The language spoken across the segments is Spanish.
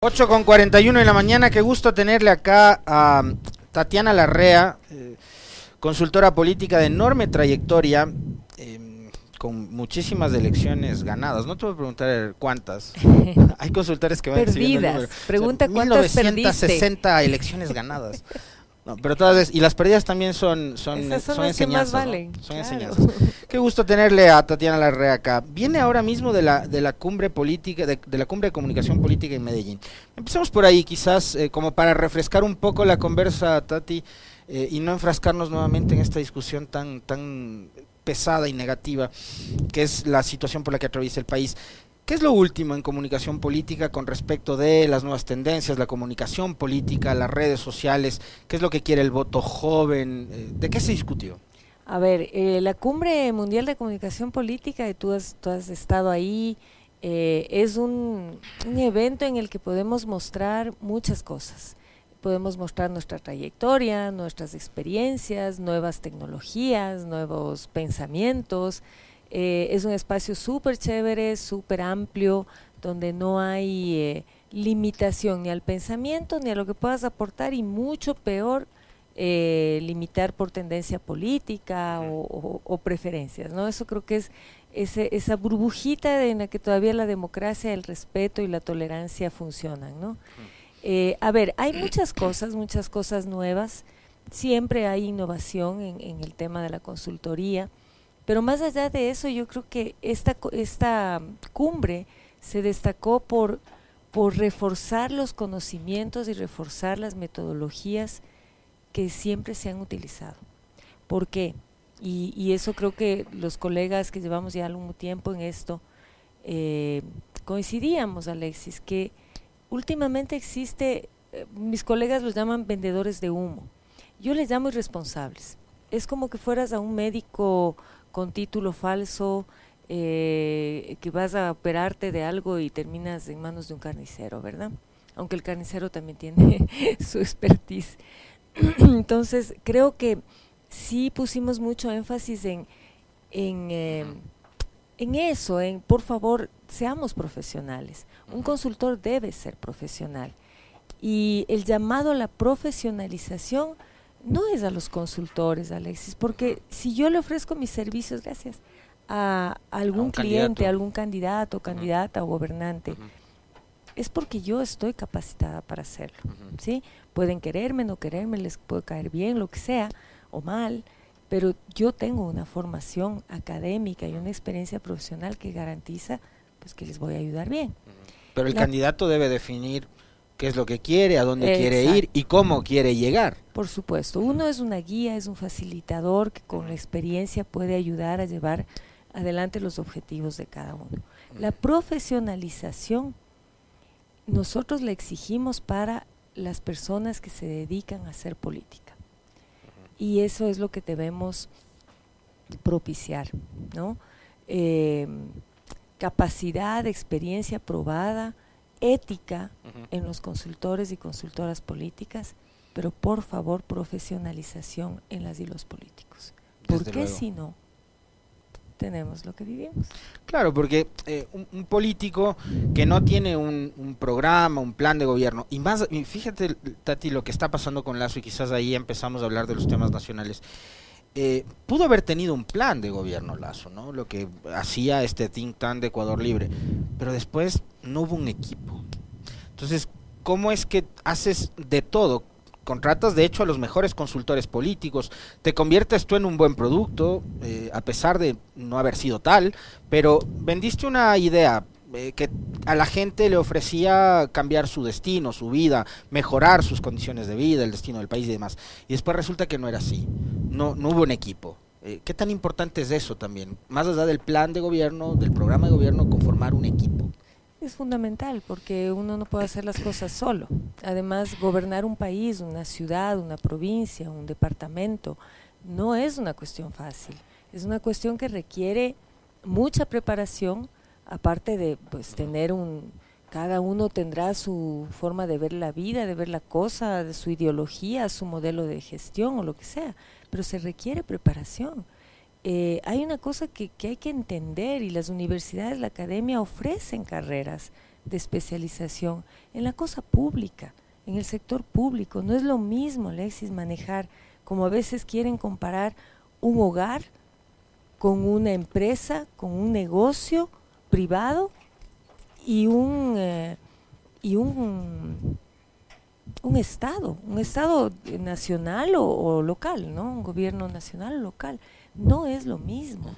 8 con 41 en la mañana, qué gusto tenerle acá a Tatiana Larrea, eh, consultora política de enorme trayectoria, eh, con muchísimas elecciones ganadas. No te voy a preguntar cuántas. Hay consultores que van Perdidas. Pregunta cuántas 1960 elecciones ganadas. No, pero todas y las perdidas también son son, son, enseñanzas. Son enseñanzas. Qué gusto tenerle a Tatiana Larrea acá. Viene ahora mismo de la de la cumbre política de, la cumbre de comunicación política en Medellín. Empecemos por ahí, quizás eh, como para refrescar un poco la conversa, Tati, eh, y no enfrascarnos nuevamente en esta discusión tan tan pesada y negativa que es la situación por la que atraviesa el país. ¿Qué es lo último en comunicación política con respecto de las nuevas tendencias, la comunicación política, las redes sociales? ¿Qué es lo que quiere el voto joven? Eh, ¿De qué se discutió? A ver, eh, la Cumbre Mundial de Comunicación Política, tú has, tú has estado ahí, eh, es un evento en el que podemos mostrar muchas cosas. Podemos mostrar nuestra trayectoria, nuestras experiencias, nuevas tecnologías, nuevos pensamientos. Eh, es un espacio súper chévere, súper amplio, donde no hay eh, limitación ni al pensamiento ni a lo que puedas aportar y mucho peor eh, limitar por tendencia política o, preferencias. ¿no? Eso creo que es ese, esa burbujita en la que todavía la democracia, el respeto y la tolerancia funcionan. ¿no? a ver, hay muchas cosas, muchas cosas nuevas. Siempre hay innovación en el tema de la consultoría. Pero más allá de eso, yo creo que esta, esta cumbre se destacó por, por reforzar los conocimientos y reforzar las metodologías que siempre se han utilizado. ¿Por qué? Y, eso creo que los colegas que llevamos ya algún tiempo en esto, eh, coincidíamos, Alexis, que últimamente existe, eh, mis colegas los llaman vendedores de humo, yo les llamo irresponsables. Es como que fueras a un médico con título falso, eh, que vas a operarte de algo y terminas en manos de un carnicero, ¿verdad? Aunque el carnicero también tiene su expertise. Entonces, creo que sí pusimos mucho énfasis en, en, eh, en eso, en por favor, seamos profesionales. Un consultor debe ser profesional. Y el llamado a la profesionalización no es a los consultores, Alexis, porque si yo le ofrezco mis servicios, gracias, a algún cliente, a algún candidato, candidata o gobernante, es porque yo estoy capacitada para hacerlo, ¿sí? Pueden quererme, no quererme, les puede caer bien, lo que sea, o mal, pero yo tengo una formación académica y una experiencia profesional que garantiza pues que les voy a ayudar bien. Pero el candidato debe definir qué es lo que quiere, a dónde quiere ir y cómo quiere llegar. Por supuesto, uno es una guía, es un facilitador que con la experiencia puede ayudar a llevar adelante los objetivos de cada uno. La profesionalización nosotros la exigimos para las personas que se dedican a hacer política. Y eso es lo que debemos propiciar, ¿no? Eh, capacidad, experiencia probada, ética en los consultores y consultoras políticas, pero por favor profesionalización en las y los políticos. Porque si no, tenemos lo que vivimos. Claro, porque eh, un, político que no tiene un, programa, un plan de gobierno, y más, fíjate, Tati, lo que está pasando con Lazo, y quizás ahí empezamos a hablar de los temas nacionales. Eh, pudo haber tenido un plan de gobierno Lazo, ¿no? Lo que hacía este think tank de Ecuador Libre, pero después no hubo un equipo. Entonces, ¿cómo es que haces de todo? Contratas de hecho a los mejores consultores políticos, te conviertes tú en un buen producto, eh, a pesar de no haber sido tal, pero vendiste una idea, eh, que a la gente le ofrecía cambiar su destino, su vida, mejorar sus condiciones de vida, el destino del país y demás. Y después resulta que no era así. No, no hubo un equipo. Eh, ¿Qué tan importante es eso también? Más allá del plan de gobierno, del programa de gobierno, conformar un equipo. Es fundamental porque uno no puede hacer las cosas solo. Además, gobernar un país, una ciudad, una provincia, un departamento, no es una cuestión fácil. Es una cuestión que requiere mucha preparación, aparte de pues tener un cada uno tendrá su forma de ver la vida, de ver la cosa, de su ideología, su modelo de gestión o lo que sea, pero se requiere preparación. Eh, hay una cosa que, que, hay que entender y las universidades, la academia ofrecen carreras de especialización en la cosa pública, en el sector público. No es lo mismo, Alexis, manejar, como a veces quieren comparar un hogar con una empresa, con un negocio privado y un, eh, y un, un Estado, un Estado nacional o, local, ¿no? Un gobierno nacional o local. No es lo mismo.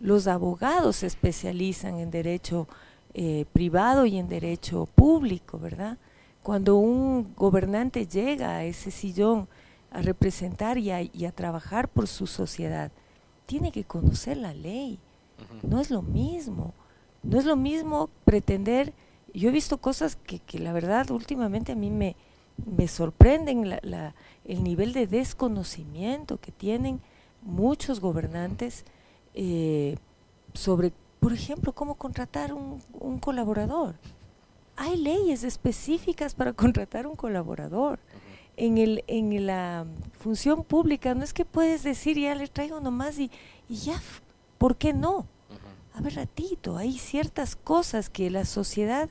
Los abogados se especializan en derecho eh, privado y en derecho público, ¿verdad? Cuando un gobernante llega a ese sillón a representar y a, trabajar por su sociedad, tiene que conocer la ley. No es lo mismo. No es lo mismo pretender, yo he visto cosas que, la verdad últimamente a mí me, me sorprenden el nivel de desconocimiento que tienen muchos gobernantes eh, sobre, por ejemplo, cómo contratar un, un, colaborador. Hay leyes específicas para contratar un colaborador. En, el, en la función pública no es que puedes decir ya le traigo nomás y, y ya, ¿por qué no? A ver, ratito, hay ciertas cosas que la sociedad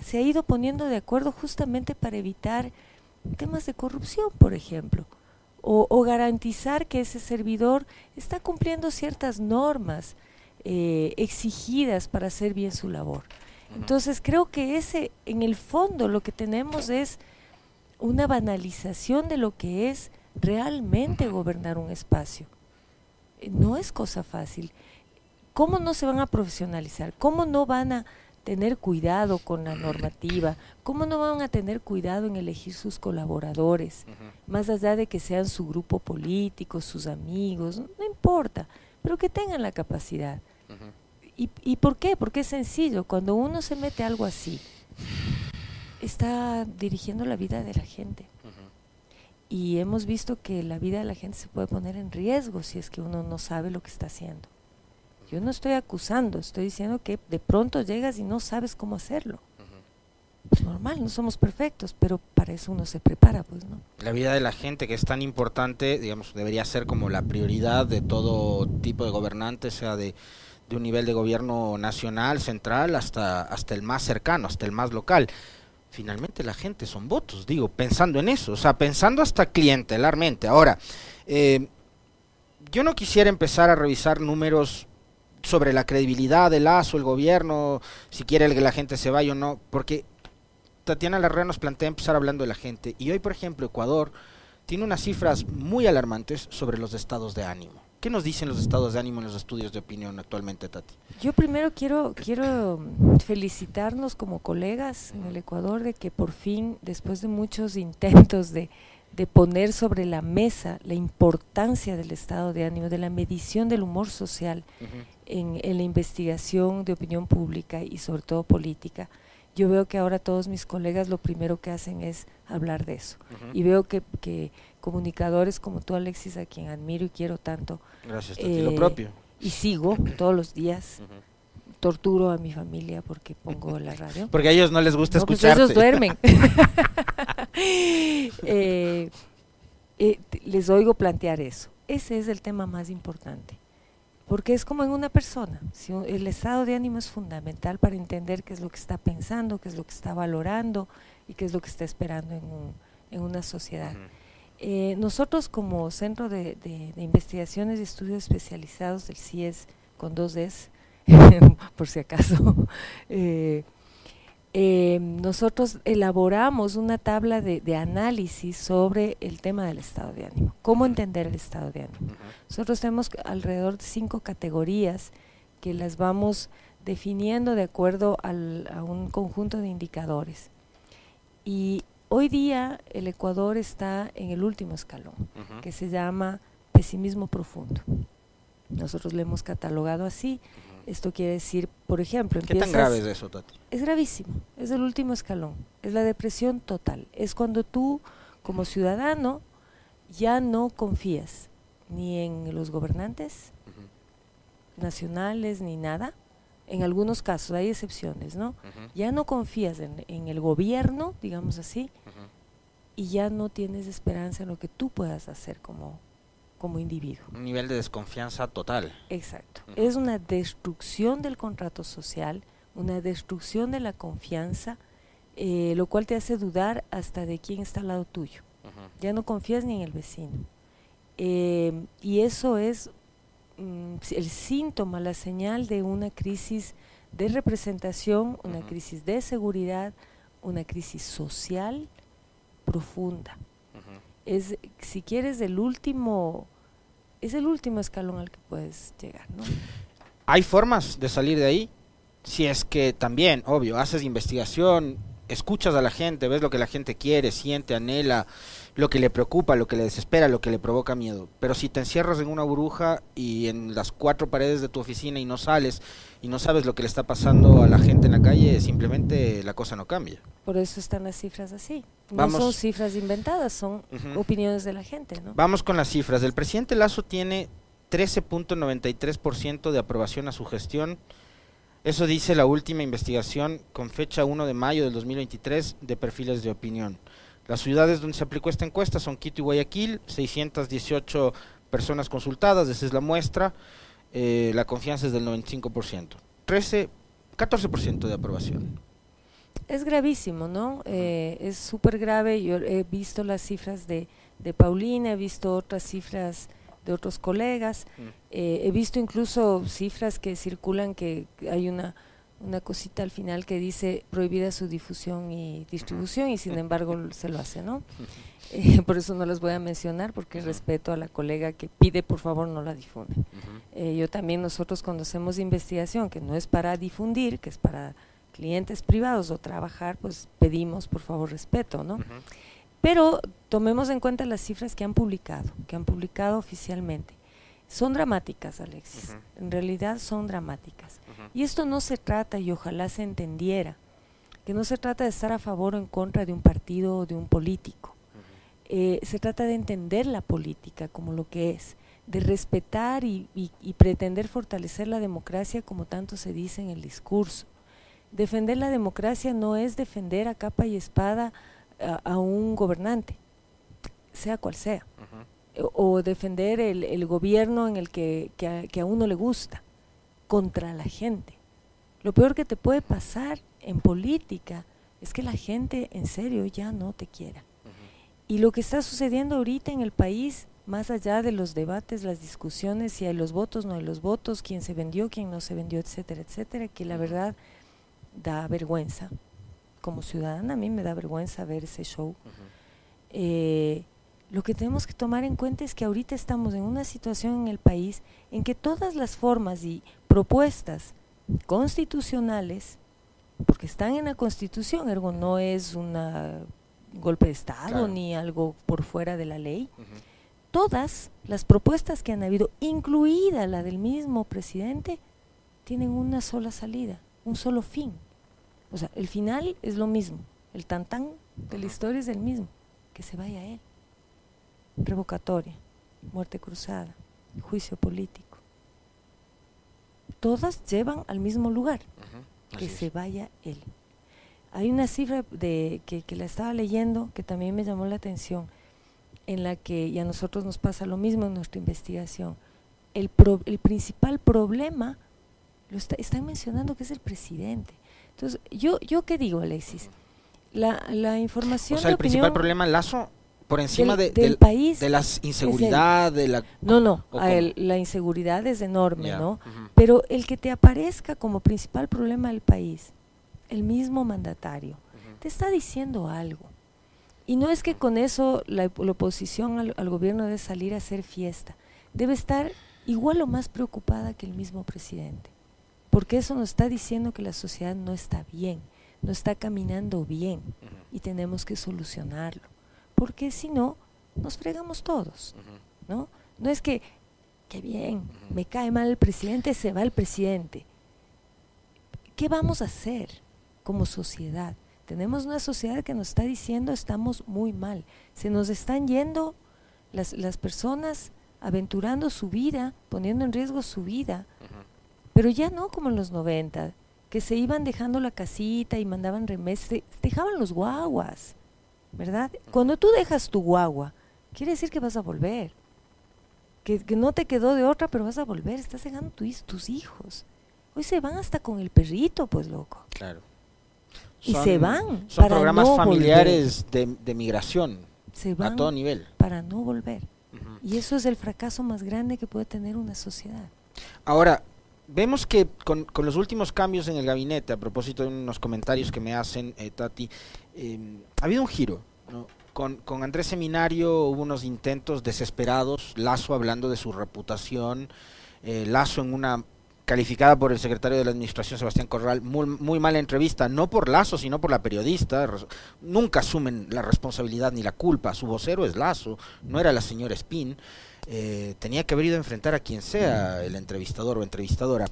se ha ido poniendo de acuerdo justamente para evitar temas de corrupción, por ejemplo o, garantizar que ese servidor está cumpliendo ciertas normas eh, exigidas para hacer bien su labor. Entonces creo que ese, en el fondo, lo que tenemos es una banalización de lo que es realmente gobernar un espacio. Eh, no es cosa fácil. ¿Cómo no se van a profesionalizar? ¿Cómo no van a tener cuidado con la normativa, cómo no van a tener cuidado en elegir sus colaboradores, más allá de que sean su grupo político, sus amigos, no, importa, pero que tengan la capacidad. ¿Y, ¿Y por qué? Porque es sencillo, cuando uno se mete algo así, está dirigiendo la vida de la gente. Y hemos visto que la vida de la gente se puede poner en riesgo si es que uno no sabe lo que está haciendo. Yo no estoy acusando, estoy diciendo que de pronto llegas y no sabes cómo hacerlo. Pues normal, no somos perfectos, pero para eso uno se prepara, pues, ¿no? La vida de la gente que es tan importante, digamos, debería ser como la prioridad de todo tipo de gobernante, sea de, de un nivel de gobierno nacional, central, hasta, hasta el más cercano, hasta el más local finalmente la gente son votos, digo, pensando en eso, o sea, pensando hasta clientelarmente. Ahora, eh, yo no quisiera empezar a revisar números sobre la credibilidad del ASO, el gobierno, si quiere que la gente se vaya o no, porque Tatiana Larrea nos plantea empezar hablando de la gente. Y hoy, por ejemplo, Ecuador tiene unas cifras muy alarmantes sobre los estados de ánimo. ¿Qué nos dicen los estados de ánimo en los estudios de opinión actualmente, Tati? Yo primero quiero, quiero felicitarnos como colegas en el Ecuador de que por fin, después de muchos intentos de, de poner sobre la mesa la importancia del estado de ánimo, de la medición del humor social en, la investigación de opinión pública y sobre todo política. Yo veo que ahora todos mis colegas lo primero que hacen es hablar de eso. Y veo que, que, comunicadores como tú, Alexis, a quien admiro y quiero tanto. Gracias, lo eh, propio. Y sigo todos los días torturo a mi familia porque pongo la radio. Porque a ellos no les gusta pues escucharte. ellos duermen. Eh, eh, les oigo plantear eso. Ese es el tema más importante. Porque es como en una persona. Si el estado de ánimo es fundamental para entender qué es lo que está pensando, qué es lo que está valorando y qué es lo que está esperando en, en una sociedad. Eh, nosotros como Centro de, de, Investigaciones y Estudios Especializados del CIES con dos Ds, por si acaso. Eh, eh, nosotros elaboramos una tabla de, análisis sobre el tema del estado de ánimo, cómo entender el estado de ánimo. Nosotros tenemos alrededor de cinco categorías que las vamos definiendo de acuerdo a un conjunto de indicadores. Y hoy día el Ecuador está en el último escalón, que se llama pesimismo profundo. Nosotros lo hemos catalogado así. Esto quiere decir, por ejemplo, ¿qué tan grave es eso, Tati? Es gravísimo, es el último escalón, es la depresión total. Es cuando tú, como ciudadano, ya no confías ni en los gobernantes nacionales ni nada. En algunos casos hay excepciones, ¿no? Ya no confías en, el gobierno, digamos así, y ya no tienes esperanza en lo que tú puedas hacer como, como individuo. Un nivel de desconfianza total. Exacto. Es una destrucción del contrato social una destrucción de la confianza, eh, lo cual te hace dudar hasta de quién está al lado tuyo. Ya no confías ni en el vecino. Eh, y eso es mm, el síntoma, la señal de una crisis de representación, una crisis de seguridad, una crisis social profunda. Es, si quieres, el último, es el último escalón al que puedes llegar, ¿no? ¿Hay formas de salir de ahí? Si es que también, obvio, haces investigación, escuchas a la gente, ves lo que la gente quiere, siente, anhela, lo que le preocupa, lo que le desespera, lo que le provoca miedo. Pero si te encierras en una burbuja y en las cuatro paredes de tu oficina y no sales y no sabes lo que le está pasando a la gente en la calle, simplemente la cosa no cambia. Por eso están las cifras así. No son cifras inventadas, son opiniones de la gente. ¿no? Vamos con las cifras. El presidente Lazo tiene 13.93% de aprobación a su gestión. Eso dice la última investigación con fecha 1 de mayo del 2023 de perfiles de opinión. Las ciudades donde se aplicó esta encuesta son Quito y Guayaquil, 618 personas consultadas, esa es la muestra. Eh, la confianza es del 95%. 13, 14% de aprobación. Es gravísimo, ¿no? Eh, es súper grave. Yo he visto las cifras de, de Paulina, he visto otras cifras de otros colegas. Mm. Eh, he visto incluso cifras que circulan que hay una, una cosita al final que dice prohibida su difusión y distribución y sin embargo se lo hace, ¿no? Eh, por eso no las voy a mencionar porque respeto a la colega que pide por favor no la difunda. Eh, yo también nosotros cuando hacemos investigación, que no es para difundir, que es para clientes privados o trabajar, pues pedimos por favor respeto, ¿no? Pero tomemos en cuenta las cifras que han publicado, que han publicado oficialmente. Son dramáticas, Alexis. En realidad son dramáticas. Y esto no se trata, y ojalá se entendiera, que no se trata de estar a favor o en contra de un partido o de un político. Eh, se trata de entender la política como lo que es, de respetar y, y, pretender fortalecer la democracia como tanto se dice en el discurso. Defender la democracia no es defender a capa y espada a, un gobernante, sea cual sea, o, defender el, gobierno en el que, a, uno le gusta, contra la gente. Lo peor que te puede pasar en política es que la gente en serio ya no te quiera. Y lo que está sucediendo ahorita en el país, más allá de los debates, las discusiones, si hay los votos, no hay los votos, quién se vendió, quién no se vendió, etcétera, etcétera, que la verdad da vergüenza como ciudadana a mí me da vergüenza ver ese show. Eh, lo que tenemos que tomar en cuenta es que ahorita estamos en una situación en el país en que todas las formas y propuestas constitucionales, porque están en la constitución, ergo no es un golpe de Estado ni algo por fuera de la ley, todas las propuestas que han habido, incluida la del mismo presidente, tienen una sola salida, un solo fin, o sea, el final es lo mismo, el tantán de la historia es el mismo, que se vaya él. Revocatoria, muerte cruzada, juicio político. Todas llevan al mismo lugar, que se vaya él. Hay una cifra de, que, la estaba leyendo que también me llamó la atención, en la que, y a nosotros nos pasa lo mismo en nuestra investigación, el, el principal problema, lo están mencionando que es el presidente. Entonces, yo, yo qué digo, Alexis, la, la información... O sea, el principal problema, Lazo, por encima del, país de las inseguridad de la no no la inseguridad es enorme no pero el que te aparezca como principal problema del país el mismo mandatario te está diciendo algo. Y no es que con eso la, oposición al, al, gobierno debe salir a hacer fiesta. Debe estar igual o más preocupada que el mismo presidente porque eso nos está diciendo que la sociedad no está bien, no está caminando bien y tenemos que solucionarlo, porque si no, nos fregamos todos, ¿no? No es que, qué bien, me cae mal el presidente, se va el presidente. ¿Qué vamos a hacer como sociedad? Tenemos una sociedad que nos está diciendo estamos muy mal, se nos están yendo las, las personas aventurando su vida, poniendo en riesgo su vida pero ya no como en los 90, que se iban dejando la casita y mandaban remesas, dejaban los guaguas, ¿verdad? Cuando tú dejas tu guagua, quiere decir que vas a volver, que, no te quedó de otra, pero vas a volver, estás dejando tus hijos. Hoy se van hasta con el perrito, pues loco. Claro. Y se van Son para programas no familiares de, de migración Se van a todo nivel. para no volver. Y eso es el fracaso más grande que puede tener una sociedad. Ahora, vemos que con, con los últimos cambios en el gabinete, a propósito de unos comentarios que me hacen, eh, Tati, eh, ha habido un giro. ¿no? Con, con Andrés Seminario hubo unos intentos desesperados, Lazo hablando de su reputación, eh, Lazo en una calificada por el secretario de la Administración, Sebastián Corral, muy, muy mala entrevista, no por Lazo, sino por la periodista. Nunca asumen la responsabilidad ni la culpa. Su vocero es Lazo, no era la señora Spin. Eh, tenía que haber ido a enfrentar a quien sea el entrevistador o entrevistadora.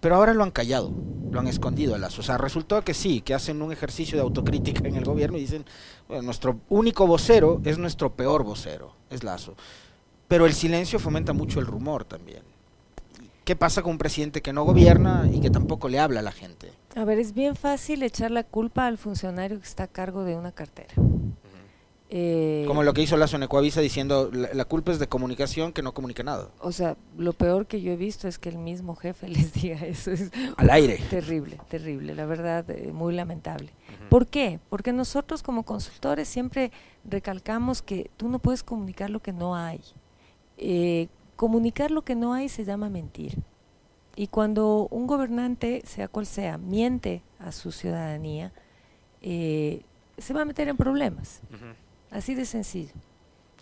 Pero ahora lo han callado, lo han escondido a Lazo. O sea, resultó que sí, que hacen un ejercicio de autocrítica en el gobierno y dicen, bueno, nuestro único vocero es nuestro peor vocero, es Lazo. Pero el silencio fomenta mucho el rumor también. ¿Qué pasa con un presidente que no gobierna y que tampoco le habla a la gente? A ver, es bien fácil echar la culpa al funcionario que está a cargo de una cartera. Eh, Como lo que hizo Lazo en Ecuavisa diciendo, la, la culpa es de comunicación que no comunica nada. O sea, lo peor que yo he visto es que el mismo jefe les diga eso. Es Al aire. terrible, terrible, la verdad, eh, muy lamentable. ¿Por qué? Porque nosotros como consultores siempre recalcamos que tú no puedes comunicar lo que no hay. Eh, comunicar lo que no hay se llama mentir. Y cuando un gobernante, sea cual sea, miente a su ciudadanía, eh, se va a meter en problemas. Así de sencillo.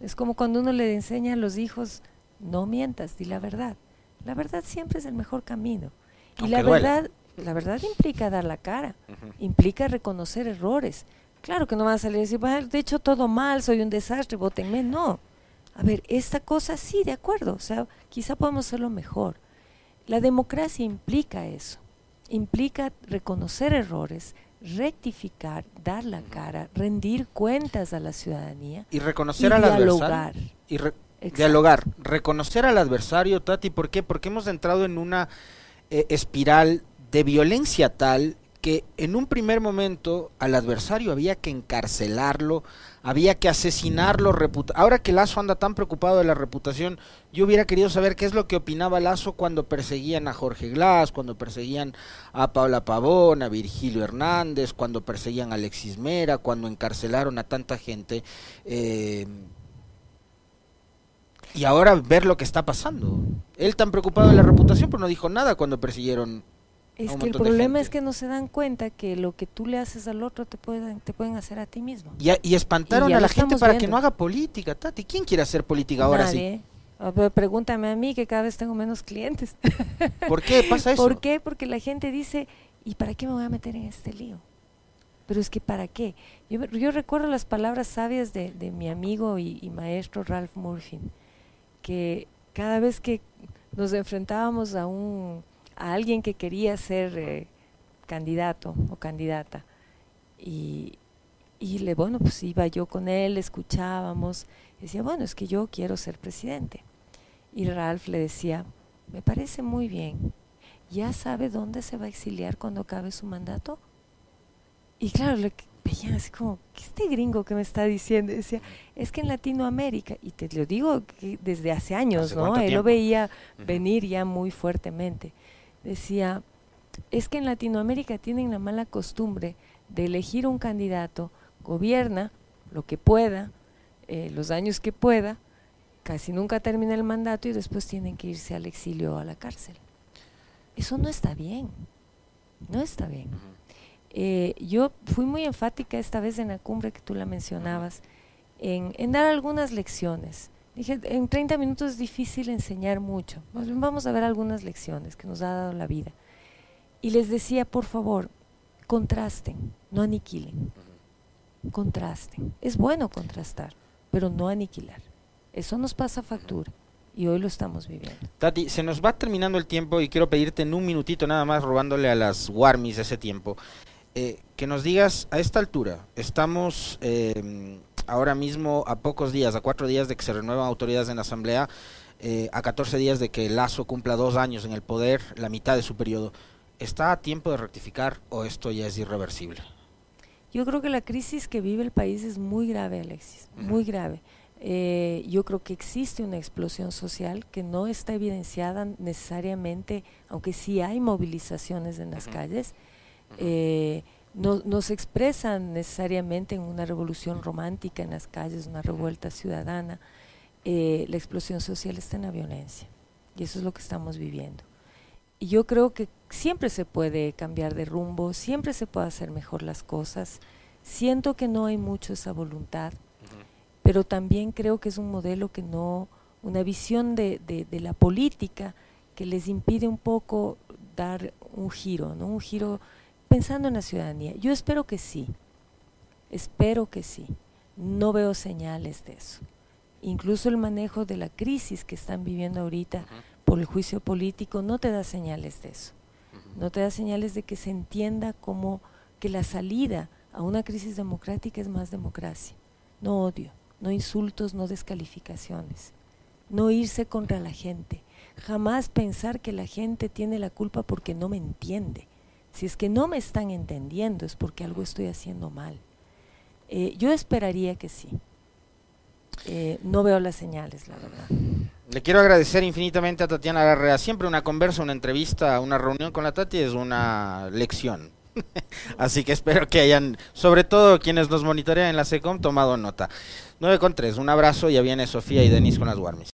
Es como cuando uno le enseña a los hijos, no mientas, di la verdad. La verdad siempre es el mejor camino. Y Aunque la verdad, la verdad implica dar la cara, implica reconocer errores. Claro que no van a salir y decir, "Bueno, de hecho todo mal, soy un desastre, votenme. No. A ver, esta cosa sí, de acuerdo. O sea, quizá podemos hacerlo mejor. La democracia implica eso. Implica reconocer errores, rectificar, dar la cara, rendir cuentas a la ciudadanía Y reconocer y al dialogar. adversario. Y re- Exacto. dialogar. Reconocer al adversario, Tati, ¿por qué? Porque hemos entrado en una eh, espiral de violencia tal que en un primer momento al adversario había que encarcelarlo, había que asesinarlo. Ahora que Lazo anda tan preocupado de la reputación, yo hubiera querido saber qué es lo que opinaba Lazo cuando perseguían a Jorge Glass, cuando perseguían a Paula Pavón, a Virgilio Hernández, cuando perseguían a Alexis Mera, cuando encarcelaron a tanta gente. eh, y ahora ver lo que está pasando. Él tan preocupado de la reputación, pero no dijo nada cuando persiguieron. Es que el problema es que no se dan cuenta que lo que tú le haces al otro te pueden, te pueden hacer a ti mismo. Y, a- y espantaron Y a la gente para que no haga política, Tati. ¿Quién quiere hacer política ahora sí? Nadie. A ver, pregúntame a mí que cada vez tengo menos clientes. ¿Por qué pasa eso? ¿Por qué? Porque la gente dice, ¿y para qué me voy a meter en este lío? Pero es que ¿para qué? Yo, yo recuerdo las palabras sabias de, de mi amigo y, y maestro Ralph Murphy, que cada vez que nos enfrentábamos a, un, a alguien que quería ser eh, candidato o candidata, y, y le, bueno, pues iba yo con él, escuchábamos, decía, bueno, es que yo quiero ser presidente. Y Ralph le decía, me parece muy bien, ¿ya sabe dónde se va a exiliar cuando acabe su mandato? Y claro, le veían así como, ¿qué este gringo que me está diciendo? Y decía, es que en Latinoamérica, y te lo digo que desde hace años, ¿Hace ¿no? Él lo veía venir ya muy fuertemente. Decía, es que en Latinoamérica tienen la mala costumbre de elegir un candidato, gobierna lo que pueda, eh, los años que pueda, casi nunca termina el mandato y después tienen que irse al exilio o a la cárcel. Eso no está bien, no está bien. Eh, yo fui muy enfática esta vez en la cumbre que tú la mencionabas, en, en dar algunas lecciones. Dije, en 30 minutos es difícil enseñar mucho. Vamos a ver algunas lecciones que nos ha dado la vida. Y les decía, por favor, contrasten, no aniquilen. Contrasten. Es bueno contrastar, pero no aniquilar. Eso nos pasa factura y hoy lo estamos viviendo. Tati, se nos va terminando el tiempo y quiero pedirte en un minutito nada más, robándole a las Warmis ese tiempo, eh, que nos digas a esta altura, estamos eh, ahora mismo a pocos días, a cuatro días de que se renuevan autoridades en la Asamblea, eh, a 14 días de que Lazo cumpla dos años en el poder, la mitad de su periodo. ¿Está a tiempo de rectificar o esto ya es irreversible? Yo creo que la crisis que vive el país es muy grave, Alexis, muy grave. Eh, yo creo que existe una explosión social que no está evidenciada necesariamente, aunque sí hay movilizaciones en las calles, eh, no, se expresan necesariamente en una revolución romántica en las calles, una revuelta ciudadana. Eh, la explosión social está en la violencia y eso es lo que estamos viviendo. Y yo creo que siempre se puede cambiar de rumbo, siempre se puede hacer mejor las cosas. Siento que no hay mucho esa voluntad, pero también creo que es un modelo que no, una visión de, de, la política que les impide un poco dar un giro, ¿no? Un giro pensando en la ciudadanía. Yo espero que sí, espero que sí. No veo señales de eso. Incluso el manejo de la crisis que están viviendo ahorita por el juicio político no te da señales de eso. No te da señales de que se entienda como que la salida a una crisis democrática es más democracia. No odio, no insultos, no descalificaciones. No irse contra la gente. Jamás pensar que la gente tiene la culpa porque no me entiende. Si es que no me están entendiendo es porque algo estoy haciendo mal. Eh, yo esperaría que sí. Eh, no veo las señales, la verdad. Le quiero agradecer infinitamente a Tatiana Garrea. Siempre una conversa, una entrevista, una reunión con la Tati es una lección. Así que espero que hayan, sobre todo quienes nos monitorean en la SECOM, tomado nota. 9 con 3, un abrazo, ya viene Sofía y Denis con las Warmis.